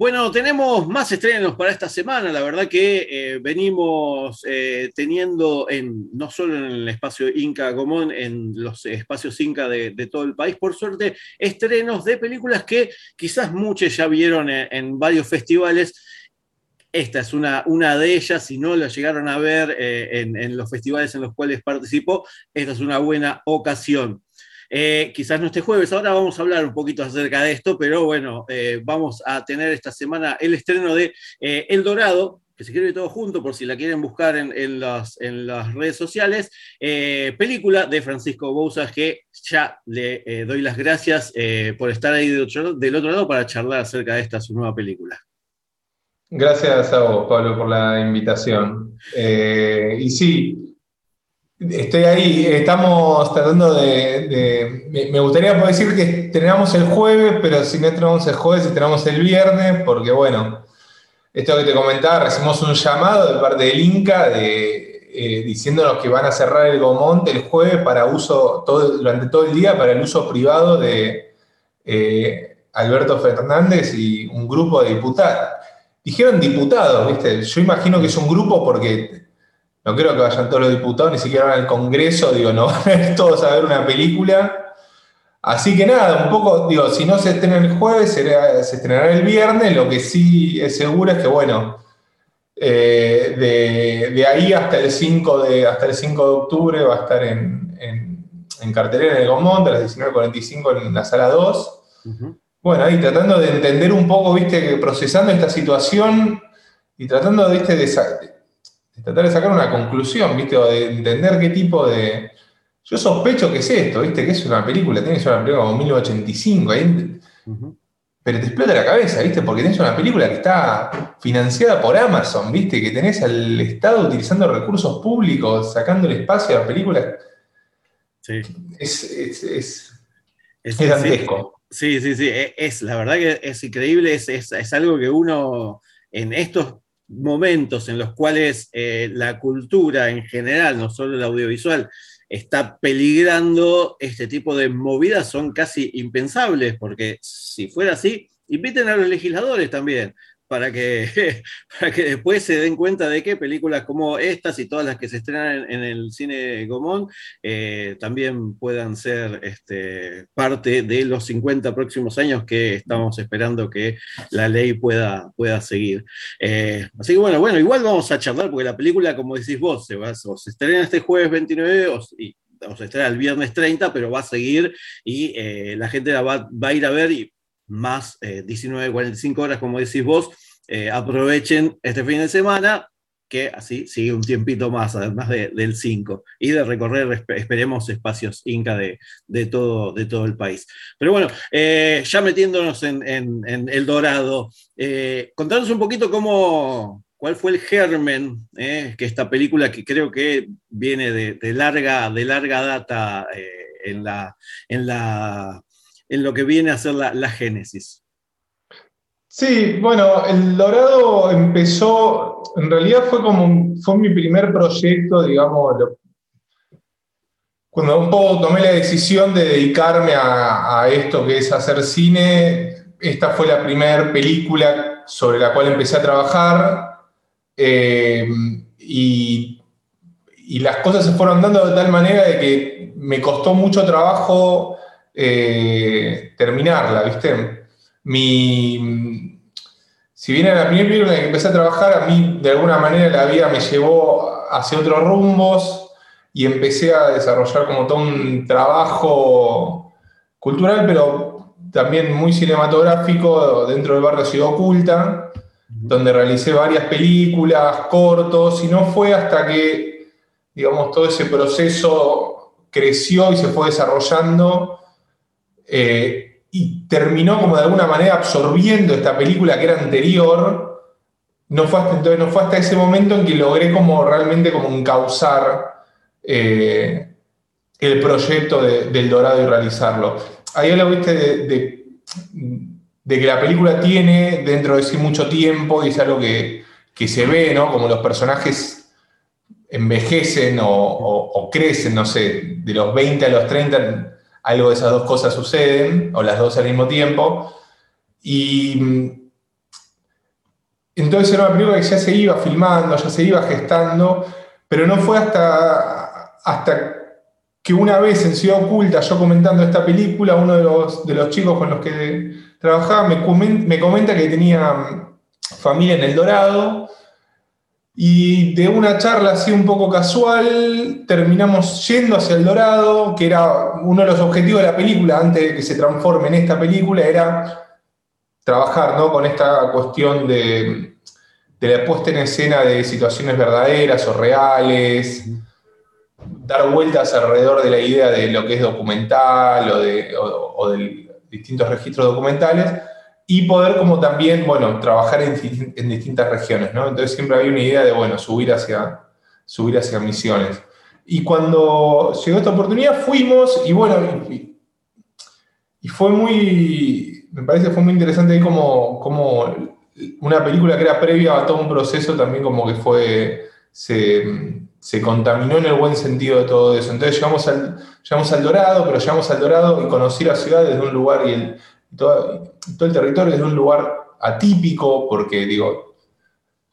Bueno, tenemos más estrenos para esta semana. La verdad que eh, venimos eh, teniendo en, no solo en el espacio Inca Común, en los espacios Inca de, todo el país, por suerte, estrenos de películas que quizás muchos ya vieron en, varios festivales. Esta es una, una, de ellas, si no la llegaron a ver eh, en los festivales en los cuales participó, esta es una buena ocasión. Eh, quizás no este jueves, ahora vamos a hablar un poquito acerca de esto, pero bueno, eh, vamos a tener esta semana el estreno de eh, El Dorado, que se escribe todo junto por si la quieren buscar en, las, redes sociales, película de Francisco Bouzas, que ya le doy las gracias por estar ahí del otro, lado para charlar acerca de esta su nueva película. Gracias a vos, Pablo, por la invitación. y sí, Estoy ahí, estamos tratando de. me, gustaría poder decir que tenemos el jueves, pero si no tenemos el jueves, tenemos el viernes, porque bueno, esto que te comentaba, recibimos un llamado de parte del Inca de, eh, diciéndonos que van a cerrar el Gomonte el jueves para uso, durante todo el día, para el uso privado de eh, Alberto Fernández y un grupo de diputados. Dijeron diputados, ¿viste? Yo imagino que es un grupo porque no creo que vayan todos los diputados, ni siquiera van al Congreso, digo, no van a ir todos a ver una película. Así que nada, un poco, digo, si no se estrena el jueves, se estrenará el viernes. Lo que sí es seguro es que, bueno, eh, de, ahí hasta el, 5 de, hasta el 5 de octubre va a estar en, en, cartelera en el Gomont, a las 19.45 en la sala 2. Bueno, ahí tratando de entender un poco, viste, que procesando esta situación y tratando, viste, de tratar de sacar una conclusión, ¿viste? O de entender qué tipo de. Yo sospecho que es esto, ¿viste? Que es una película, tiene que ser una película como 1985, pero te explota la cabeza, ¿viste? Porque tenés una película que está financiada por Amazon, ¿viste? Que tenés al Estado utilizando recursos públicos, sacando el espacio a la película. Sí. Es, es, es, es, dantesco. Sí, sí, sí, e, es, la verdad que es increíble, es, es algo que uno en estos momentos en los cuales eh, la cultura en general, no solo el audiovisual, está peligrando este tipo de movidas son casi impensables, porque si fuera así, inviten a los legisladores también para que, para que después se den cuenta de que películas como estas y todas las que se estrenan en, el cine Gomón eh, también puedan ser este, parte de los 50 próximos años que estamos esperando que la ley pueda, pueda seguir. Eh, así que bueno, bueno, igual vamos a charlar porque la película, como decís vos, se, va, se estrena este jueves 29 o, y, o se estrena el viernes 30, pero va a seguir y eh, la gente la va, va a ir a ver y más eh, 19, 45 horas, como decís vos, eh, aprovechen este fin de semana, que así sigue un tiempito más, además del 5, y de recorrer, esperemos, espacios Inca de, todo, de todo el país. Pero bueno, eh, ya metiéndonos en, El Dorado, eh, contanos un poquito cómo, cuál fue el germen, que esta película que creo que viene de, larga, de larga data en, la, en la en lo que viene a ser la, génesis. Sí, bueno, El Dorado empezó, en realidad fue como, fue mi primer proyecto, digamos, cuando un poco tomé la decisión de dedicarme a, esto que es hacer cine, esta fue la primera película sobre la cual empecé a trabajar eh, y, y, las cosas se fueron dando de tal manera de que me costó mucho trabajo eh, terminarla, ¿viste? Mi, si bien era la primera película en la que empecé a trabajar, a mí de alguna manera la vida me llevó hacia otros rumbos y empecé a desarrollar como todo un trabajo cultural, pero también muy cinematográfico dentro del barrio Ciudad Oculta, donde realicé varias películas, cortos, y no fue hasta que, digamos, todo ese proceso creció y se fue desarrollando eh, y terminó como de alguna manera absorbiendo esta película que era anterior, no fue hasta, entonces, no fue hasta ese momento en que logré como realmente como encauzar eh, el proyecto del Dorado y realizarlo. Ahí lo de, que la película tiene dentro de sí mucho tiempo y es algo que, se ve, ¿no? Como los personajes envejecen o, crecen, no sé, de los 20 a los 30, algo de esas dos cosas suceden, o las dos al mismo tiempo. Y entonces era una película que ya se iba filmando, ya se iba gestando, pero no fue hasta, hasta que una vez en Ciudad Oculta, yo comentando esta película, uno de los, de los chicos con los que trabajaba me, me comenta que tenía familia en El Dorado, y de una charla así un poco casual, terminamos yendo hacia El Dorado, que era uno de los objetivos de la película, antes de que se transforme en esta película, era trabajar ¿no? con esta cuestión de, de la puesta en escena de situaciones verdaderas o reales, dar vueltas alrededor de la idea de lo que es documental o de, distintos registros documentales y poder como también, bueno, trabajar en, distintas regiones, ¿no? Entonces siempre había una idea de, bueno, subir hacia, subir hacia misiones. Y cuando llegó esta oportunidad fuimos y bueno, y, fue muy, me parece fue muy interesante ahí como, una película que era previa a todo un proceso también como que fue, se, contaminó en el buen sentido de todo eso. Entonces llegamos al, llegamos al Dorado, pero llegamos al Dorado y conocí la ciudad desde un lugar y, el, todo, el territorio desde un lugar atípico, porque digo,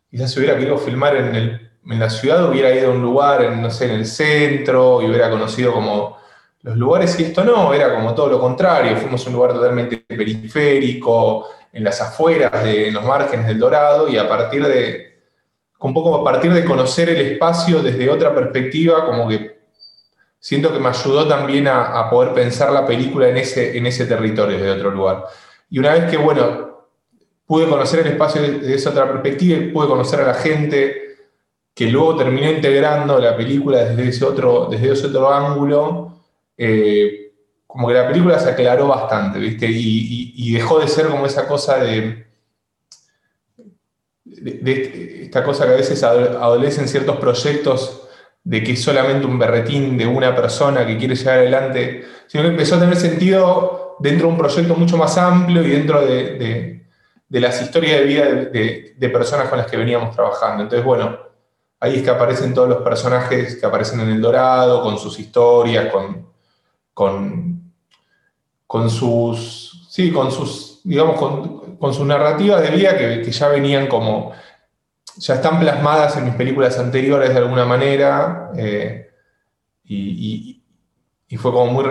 quizás si hubiera querido filmar en, en la ciudad, hubiera ido a un lugar, en, no sé, en el centro y hubiera conocido como los lugares y esto no, era como todo lo contrario, fuimos a un lugar totalmente periférico, en las afueras, de, en los márgenes del Dorado, y a partir de, un poco a partir de conocer el espacio desde otra perspectiva, como que siento que me ayudó también a, poder pensar la película en ese, en ese territorio desde otro lugar. Y una vez que, bueno, pude conocer el espacio desde esa otra perspectiva y pude conocer a la gente, que luego terminé integrando la película desde ese otro, desde ese otro ángulo, eh, como que la película se aclaró bastante, ¿viste? Y, dejó de ser como esa cosa de, de, esta cosa que a veces adolecen ciertos proyectos de que es solamente un berretín de una persona que quiere llegar adelante, sino que empezó a tener sentido dentro de un proyecto mucho más amplio y dentro de, de las historias de vida de, personas con las que veníamos trabajando. Entonces, bueno, ahí es que aparecen todos los personajes que aparecen en El Dorado, con sus historias, con, con, con sus, sí, con sus, digamos, con, sus narrativas de vida que, ya venían como, ya están plasmadas en mis películas anteriores de alguna manera, eh, y, fue como muy,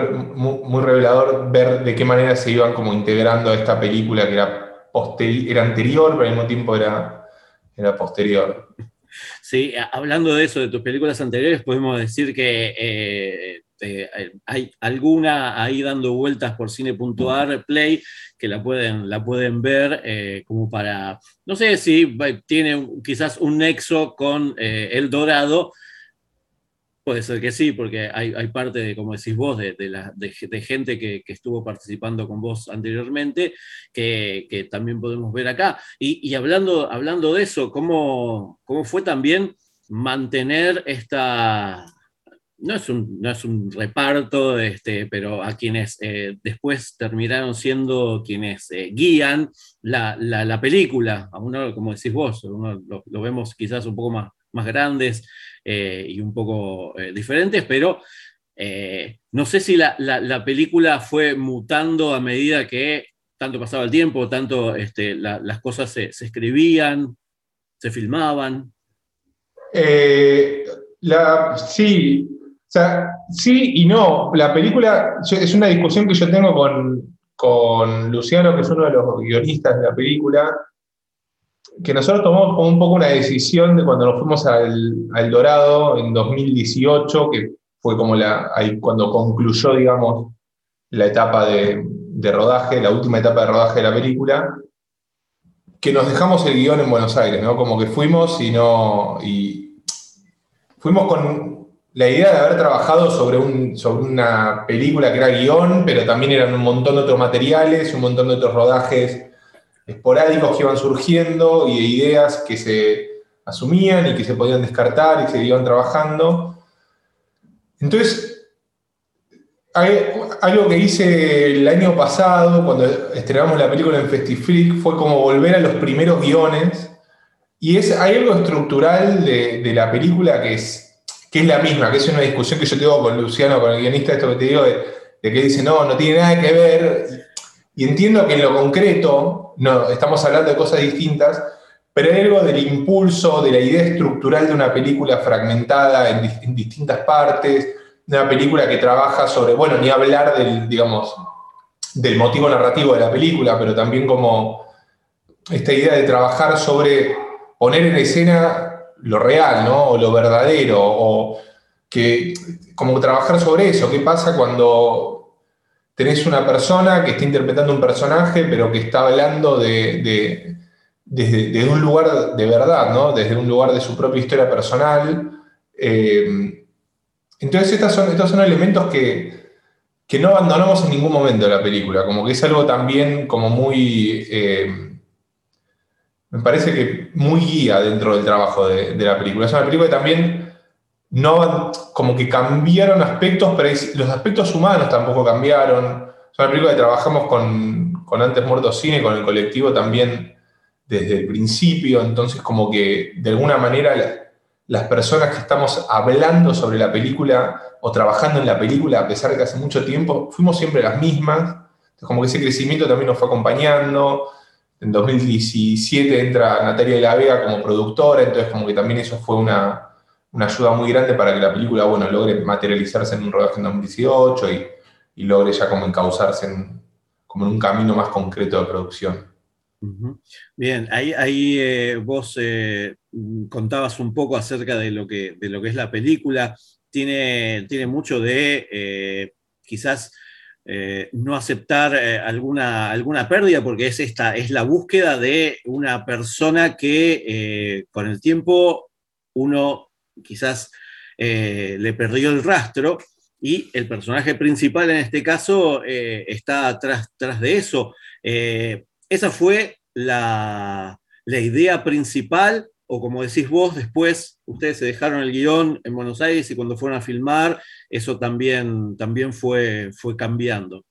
muy, revelador ver de qué manera se iban como integrando a esta película que era, era anterior, pero al mismo tiempo era, era posterior. Sí, hablando de eso, de tus películas anteriores, podemos decir que eh, este, hay alguna ahí dando vueltas por cine.ar play que la pueden, la pueden ver eh, como para, no sé si tiene quizás un nexo con eh, El Dorado. Puede ser que sí, porque hay, parte, de, como decís vos, de, de, gente que, estuvo participando con vos anteriormente, que, también podemos ver acá. Y, hablando, hablando de eso, ¿cómo, ¿cómo fue también mantener esta, no es un, no es un reparto, este, pero a quienes eh, después terminaron siendo quienes eh, guían la, película. A uno, como decís vos, lo, vemos quizás un poco más, más grandes eh, y un poco diferentes, pero no sé si la, película fue mutando a medida que tanto pasaba el tiempo, tanto este, las cosas se, se, escribían, se filmaban. La, sí, sí y no. La película es una discusión que yo tengo con, Luciano, que es uno de los guionistas de la película, que nosotros tomamos un poco una decisión de cuando nos fuimos al, Dorado en 2018, que fue como ahí cuando concluyó, digamos, la etapa de, rodaje, la última etapa de rodaje de la película, que nos dejamos el guion en Buenos Aires, ¿no? Como que fuimos y no. Y fuimos con la idea de haber trabajado sobre, un, sobre una película que era guion, pero también eran un montón de otros materiales, un montón de otros rodajes esporádicos que iban surgiendo y de ideas que se asumían y que se podían descartar y se iban trabajando. Entonces, algo que hice el año pasado, cuando estrenamos la película en Festifreak, fue como volver a los primeros guiones. Y es, hay algo estructural de, de la película que es que es la misma, que es una discusión que yo tengo con Luciano, con el guionista, esto que te digo, de, que dice, no, no tiene nada que ver. Y entiendo que en lo concreto, no, estamos hablando de cosas distintas, pero hay algo del impulso, de la idea estructural de una película fragmentada en, distintas partes, de una película que trabaja sobre, bueno, ni hablar del, digamos, del motivo narrativo de la película, pero también como esta idea de trabajar sobre poner en escena lo real, ¿no? O lo verdadero, o que como trabajar sobre eso, qué pasa cuando tenés una persona que está interpretando un personaje, pero que está hablando de, desde, un lugar de verdad, ¿no? Desde un lugar de su propia historia personal. Eh, entonces estos son, estos son elementos que, no abandonamos en ningún momento de la película, como que es algo también como muy... Eh, me parece que muy guía dentro del trabajo de, la película. Es una película que también no, como que cambiaron aspectos, pero los aspectos humanos tampoco cambiaron. Es una película que trabajamos con, con Antes Muertos Cine, con el colectivo también desde el principio, entonces como que de alguna manera las personas que estamos hablando sobre la película o trabajando en la película, a pesar de que hace mucho tiempo, fuimos siempre las mismas, entonces como que ese crecimiento también nos fue acompañando, en 2017 entra Natalia de la Vega como productora, entonces como que también eso fue una, ayuda muy grande para que la película, bueno, logre materializarse en un rodaje en 2018 y, logre ya como encauzarse en, como en un camino más concreto de producción. Bien, ahí, ahí eh, vos eh, contabas un poco acerca de lo que, de lo que es la película. Tiene, tiene mucho de eh, quizás eh, no aceptar eh, alguna, alguna pérdida, porque es, esta, es la búsqueda de una persona que eh, con el tiempo uno quizás le perdió el rastro y el personaje principal en este caso está tras, tras, de eso. esa fue la, la idea principal o como decís vos, después ustedes se dejaron el guion en Buenos Aires y cuando fueron a filmar, eso también, también fue, fue cambiando.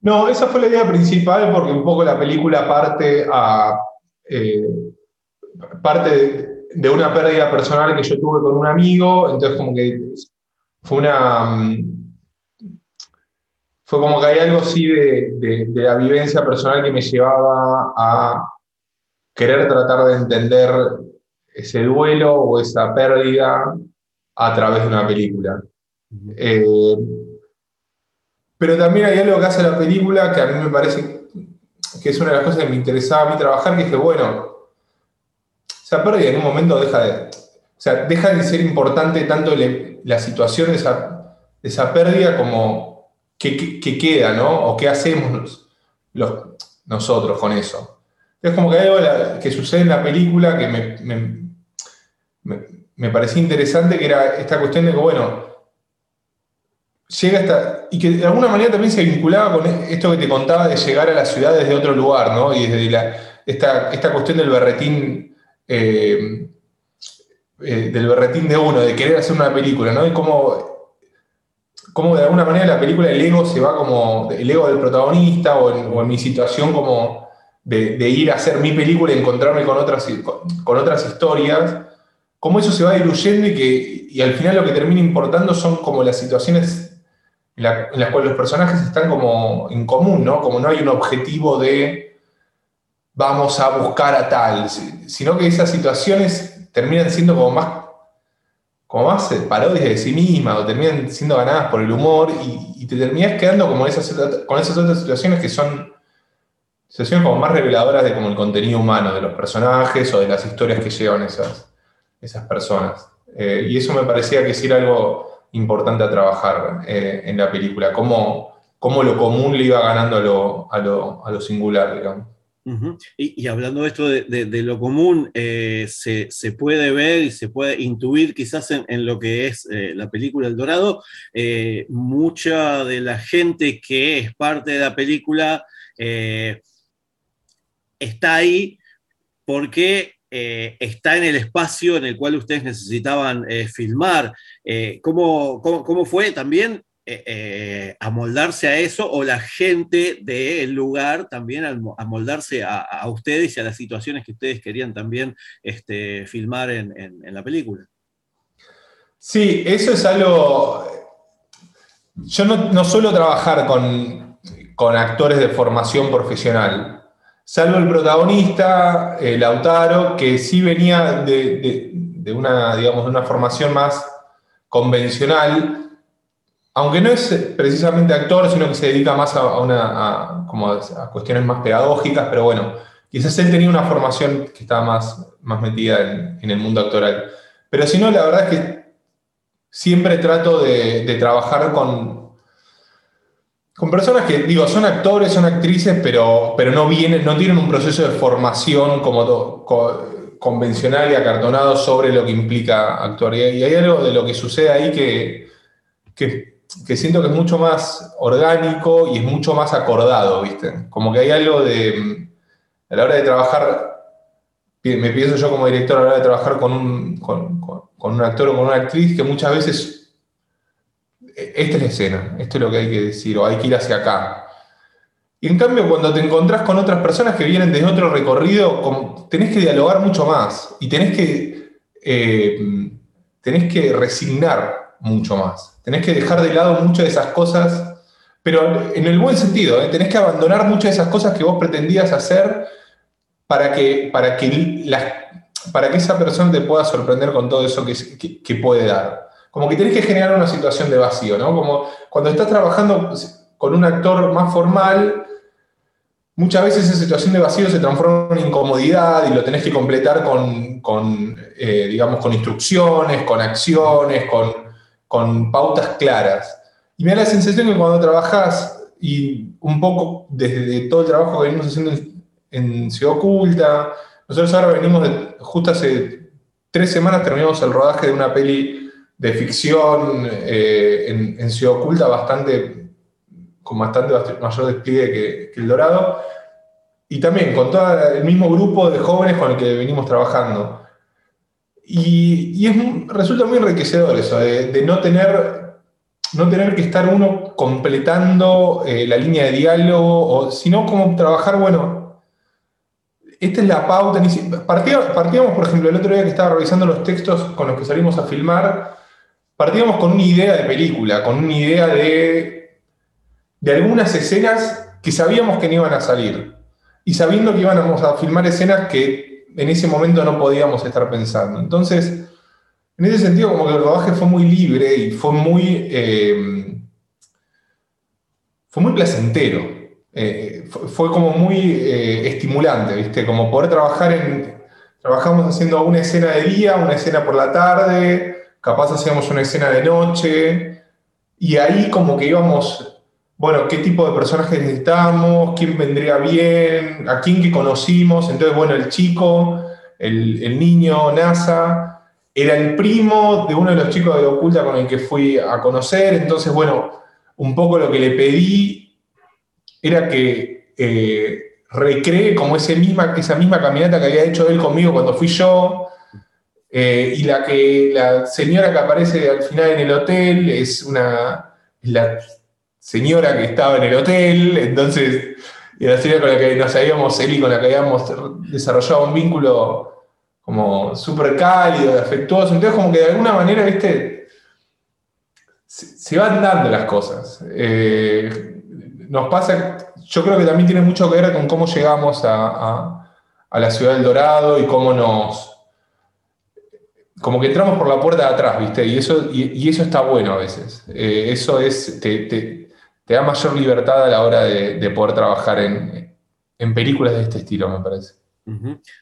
No, esa fue la idea principal porque un poco la película parte, a, eh, parte de, una pérdida personal que yo tuve con un amigo, entonces como que fue una... Mm, fue como que hay algo así de, de la vivencia personal que me llevaba a querer tratar de entender ese duelo o esa pérdida a través de una película. Eh, pero también hay algo que hace la película que a mí me parece que es una de las cosas que me interesaba a mí trabajar, que es que, bueno, esa pérdida en un momento deja de, o sea, deja de ser importante tanto la situación de esa, esa pérdida como qué queda, ¿no? O qué hacemos los, nosotros con eso. Es como que hay algo que sucede en la película que me, me, parecía interesante, que era esta cuestión de que, bueno, llega hasta. y que de alguna manera también se vinculaba con esto que te contaba de llegar a la ciudad desde otro lugar, ¿no? Y desde la, esta, esta cuestión del berretín. Eh, eh, del berretín de uno, de querer hacer una película, ¿no? Y cómo, cómo de alguna manera la película, el ego se va como, el ego del protagonista o en, mi situación como de, ir a hacer mi película y encontrarme con otras, con otras historias, cómo eso se va diluyendo y que y al final lo que termina importando son como las situaciones en, las cuales los personajes están como en común, ¿no? Como no hay un objetivo de vamos a buscar a tal, sino que esas situaciones terminan siendo como más como más parodias de sí mismas o terminan siendo ganadas por el humor y, te terminas quedando como esas, con esas otras situaciones que son situaciones como más reveladoras de como el contenido humano de los personajes o de las historias que llevan esas, esas personas. Eh, y eso me parecía que sí era algo importante a trabajar eh, en la película, cómo, cómo, lo común le iba ganando a lo, a lo, singular, digamos. y, hablando de esto de, lo común, eh, se, se, puede ver y se puede intuir quizás en lo que es la película El Dorado, mucha de la gente que es parte de la película está ahí porque eh, está en el espacio en el cual ustedes necesitaban eh, filmar. Eh, ¿cómo, fue también amoldarse a eso o la gente del lugar también amoldarse a, ustedes y a las situaciones que ustedes querían también este, filmar en, la película? Sí, eso es algo... Yo no, suelo trabajar con, con actores de formación profesional salvo el protagonista, eh, Lautaro, que sí venía de, una, digamos, de una formación más convencional, aunque no es precisamente actor, sino que se dedica más a, una, como a, cuestiones más pedagógicas, pero bueno, quizás él tenía una formación que estaba más, más metida en, el mundo actoral. Pero si no, la verdad es que siempre trato de trabajar con, con personas que, digo, son actores, son actrices, pero, pero no, vienen, no tienen un proceso de formación como convencional y acartonado sobre lo que implica actuar. Y hay algo de lo que sucede ahí que, que, siento que es mucho más orgánico y es mucho más acordado, ¿viste? Como que hay algo de, a la hora de trabajar, me pienso yo como director a la hora de trabajar con un, con, con un actor o con una actriz, que muchas veces esta es la escena, esto es lo que hay que decir, o hay que ir hacia acá. Y en cambio, cuando te encontrás con otras personas que vienen desde otro recorrido, tenés que dialogar mucho más y tenés que, eh, tenés que resignar mucho más. Tenés que dejar de lado muchas de esas cosas, pero en el buen sentido, ¿eh? tenés que abandonar muchas de esas cosas que vos pretendías hacer para que, para que, para que esa persona te pueda sorprender con todo eso que puede dar como que tenés que generar una situación de vacío, ¿no? Como cuando estás trabajando con un actor más formal, muchas veces esa situación de vacío se transforma en incomodidad y lo tenés que completar con, eh, digamos, con instrucciones, con acciones, con, pautas claras. Y me da la sensación que cuando trabajás, y un poco desde todo el trabajo que venimos haciendo en, Ciudad Oculta, nosotros ahora venimos, justo hace tres semanas terminamos el rodaje de una peli de ficción eh, en, Ciudad Oculta bastante, con bastante mayor despliegue que, El Dorado, y también con todo el mismo grupo de jóvenes con el que venimos trabajando. Y, es, resulta muy enriquecedor eso, de, no, tener, no tener que estar uno completando eh, la línea de diálogo, sino como trabajar, bueno, esta es la pauta. Partíamos, por ejemplo, el otro día que estaba revisando los textos con los que salimos a filmar, partíamos con una idea de película, con una idea de, de algunas escenas que sabíamos que no iban a salir. Y sabiendo que íbamos a filmar escenas que en ese momento no podíamos estar pensando. Entonces, en ese sentido, como que el rodaje fue muy libre y fue muy, eh, fue muy placentero. Eh, fue, como muy eh, estimulante, ¿viste? Como poder trabajar en. Trabajamos haciendo una escena de día, una escena por la tarde, capaz hacíamos una escena de noche, y ahí como que íbamos, bueno, qué tipo de personajes necesitamos, quién vendría bien, a quién que conocimos, entonces, bueno, el chico, el, niño, NASA, era el primo de uno de los chicos de Oculta con el que fui a conocer, entonces, bueno, un poco lo que le pedí era que eh, recree como misma, esa misma caminata que había hecho él conmigo cuando fui yo, eh, y la, que, la señora que aparece al final en el hotel es una la señora que estaba en el hotel, entonces, y la señora con la que nos habíamos, él con la que habíamos desarrollado un vínculo como súper cálido, afectuoso, entonces como que de alguna manera, viste, se, van dando las cosas. Eh, nos pasa, yo creo que también tiene mucho que ver con cómo llegamos a, a la ciudad del Dorado y cómo nos como que entramos por la puerta de atrás, ¿viste? Y eso, y, eso está bueno a veces. Eh, eso es, te, da mayor libertad a la hora de, poder trabajar en, películas de este estilo, me parece.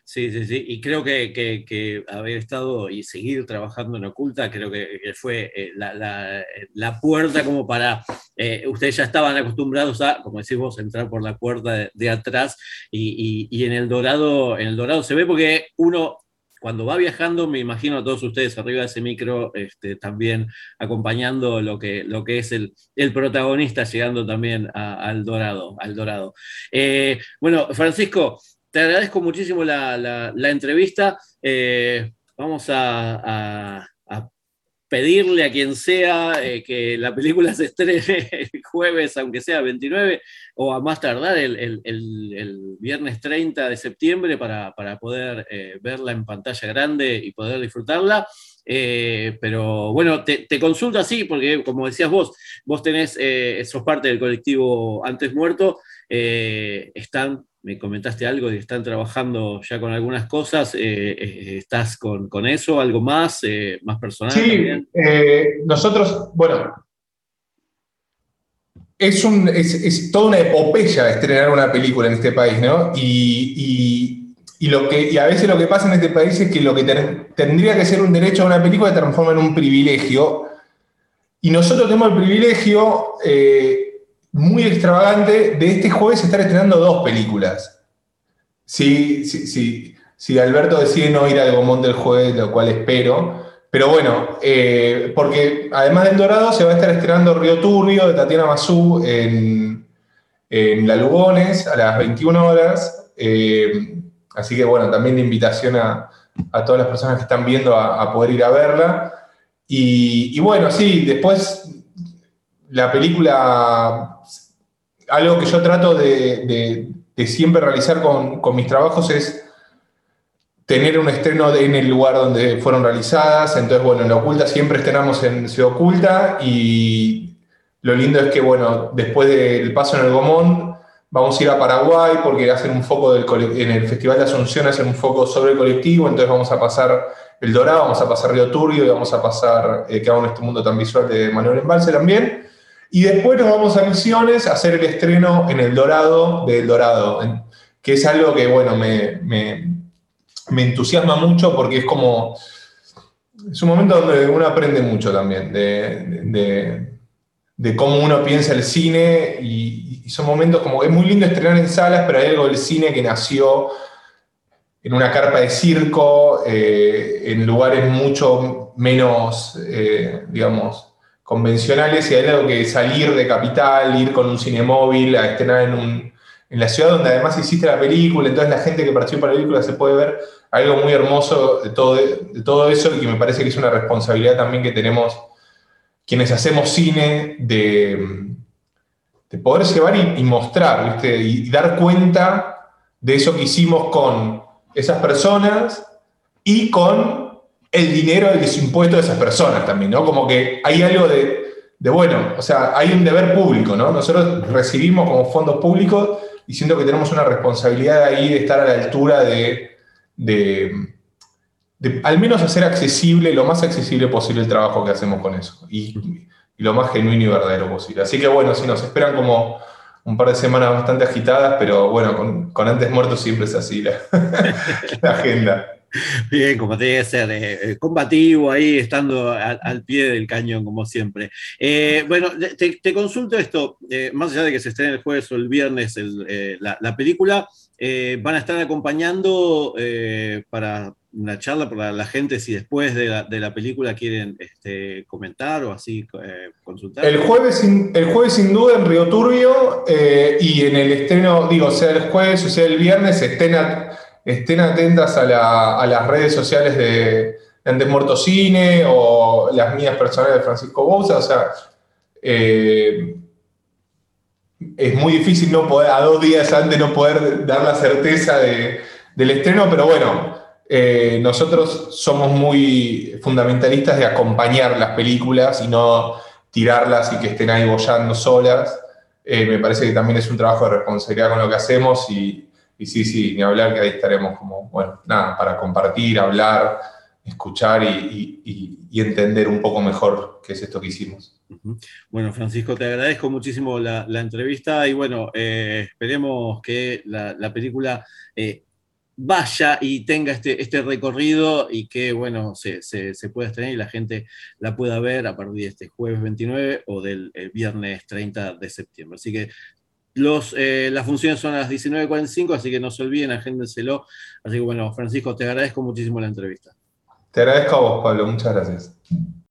Sí, sí, sí. Y creo que, haber estado y seguir trabajando en Oculta, creo que, fue eh, la, puerta como para. Eh, ustedes ya estaban acostumbrados a, como decís vos, entrar por la puerta de, atrás y, y, en el Dorado, en el Dorado se ve porque uno cuando va viajando, me imagino a todos ustedes arriba de ese micro este, también acompañando lo que, lo que es el, protagonista llegando también al Dorado. Al dorado. Eh, bueno, Francisco, te agradezco muchísimo la, entrevista. Eh, vamos a, pedirle a quien sea eh, que la película se estrene el jueves, aunque sea 29, o a más tardar el, viernes 30 de septiembre para, poder eh, verla en pantalla grande y poder disfrutarla. Pero bueno, te, consulto así, porque como decías vos, vos tenés, sos parte del colectivo Antes Muerto, están me comentaste algo de que están trabajando ya con algunas cosas. Eh, eh, ¿Estás con, eso? ¿Algo más? Eh, ¿Más personal? Sí, nosotros, bueno, es, un, es, toda una epopeya estrenar una película en este país, ¿no? Y, lo que, a veces lo que pasa en este país es que lo que tendría que ser un derecho a una película se transforma en un privilegio. Y nosotros tenemos el privilegio muy extravagante de este jueves estar estrenando dos películas. Si, si Alberto decide no ir al Gomón del jueves, lo cual espero. Pero bueno, eh, porque además del Dorado se va a estar estrenando Río Turbio de Tatiana Mazú en, La Lugones a las 21 horas. Eh, así que bueno, también la invitación a, todas las personas que están viendo a, poder ir a verla. Y, y, bueno, sí, después la película, algo que yo trato de, siempre realizar con, mis trabajos es tener un estreno en el lugar donde fueron realizadas. Entonces, bueno, en La Oculta siempre estrenamos en Ciudad Oculta y lo lindo es que, bueno, después del paso en el Gomón, vamos a ir a Paraguay porque hacen un foco del, en el Festival de Asunción, hacen un foco sobre el colectivo, entonces vamos a pasar El Dorado, vamos a pasar Río Turbio y vamos a pasar eh, Que hago en este mundo tan visual de Manuel Embalse también. Y después nos vamos a Misiones a hacer el estreno en El Dorado de El Dorado, que es algo que, bueno, me, entusiasma mucho porque es como. Es un momento donde uno aprende mucho también de, cómo uno piensa el cine y, son momentos como. Es muy lindo estrenar en salas, pero hay algo del cine que nació en una carpa de circo, eh, en lugares mucho menos, eh, digamos, convencionales y hay algo que salir de capital, ir con un cine móvil a estrenar en, la ciudad donde además existe la película, entonces la gente que participa en la película se puede ver algo muy hermoso de todo, de todo eso y que me parece que es una responsabilidad también que tenemos quienes hacemos cine de, de poder llevar y, mostrar, y dar cuenta de eso que hicimos con esas personas y con el dinero de los impuestos de esas personas también, ¿no? Como que hay algo de, bueno, o sea, hay un deber público, ¿no? Nosotros recibimos como fondos públicos y siento que tenemos una responsabilidad ahí de estar a la altura de, de, al menos hacer accesible, lo más accesible posible el trabajo que hacemos con eso y, lo más genuino y verdadero posible. Así que bueno, si nos esperan como un par de semanas bastante agitadas, pero bueno, con, antes muertos siempre es así la agenda. Bien, como te que ser, eh, combativo ahí, estando al pie del cañón, como siempre. Eh, bueno, te, consulto esto, eh, más allá de que se estrene el jueves o el viernes la, película, van a estar acompañando para una charla para la gente si después de la, película quieren este, comentar o así consultar. El jueves, el jueves sin duda en Río Turbio y en el estreno, digo, sea el jueves o sea el viernes, estén atentas a, las redes sociales de, Antes Muerto Cine o las mías personales de Francisco Bouza. O sea, eh, es muy difícil no a dos días antes no poder dar la certeza del estreno, pero bueno, eh, nosotros somos muy fundamentalistas de acompañar las películas y no tirarlas y que estén ahí bollando solas. Eh, me parece que también es un trabajo de responsabilidad con lo que hacemos y, sí, sí, ni hablar que ahí estaremos como, bueno, nada, para compartir, hablar, escuchar y, entender un poco mejor qué es esto que hicimos. Bueno, Francisco, te agradezco muchísimo la, entrevista y bueno, eh, esperemos que la, película vaya y tenga este, este recorrido y que, bueno, se, pueda estrenar y la gente la pueda ver a partir de este jueves 29 o del viernes 30 de septiembre. Así que los, eh, las funciones son a las 19.45, así que no se olviden, agéndenselo. Así que bueno, Francisco, te agradezco muchísimo la entrevista. Te agradezco a vos, Pablo, muchas gracias.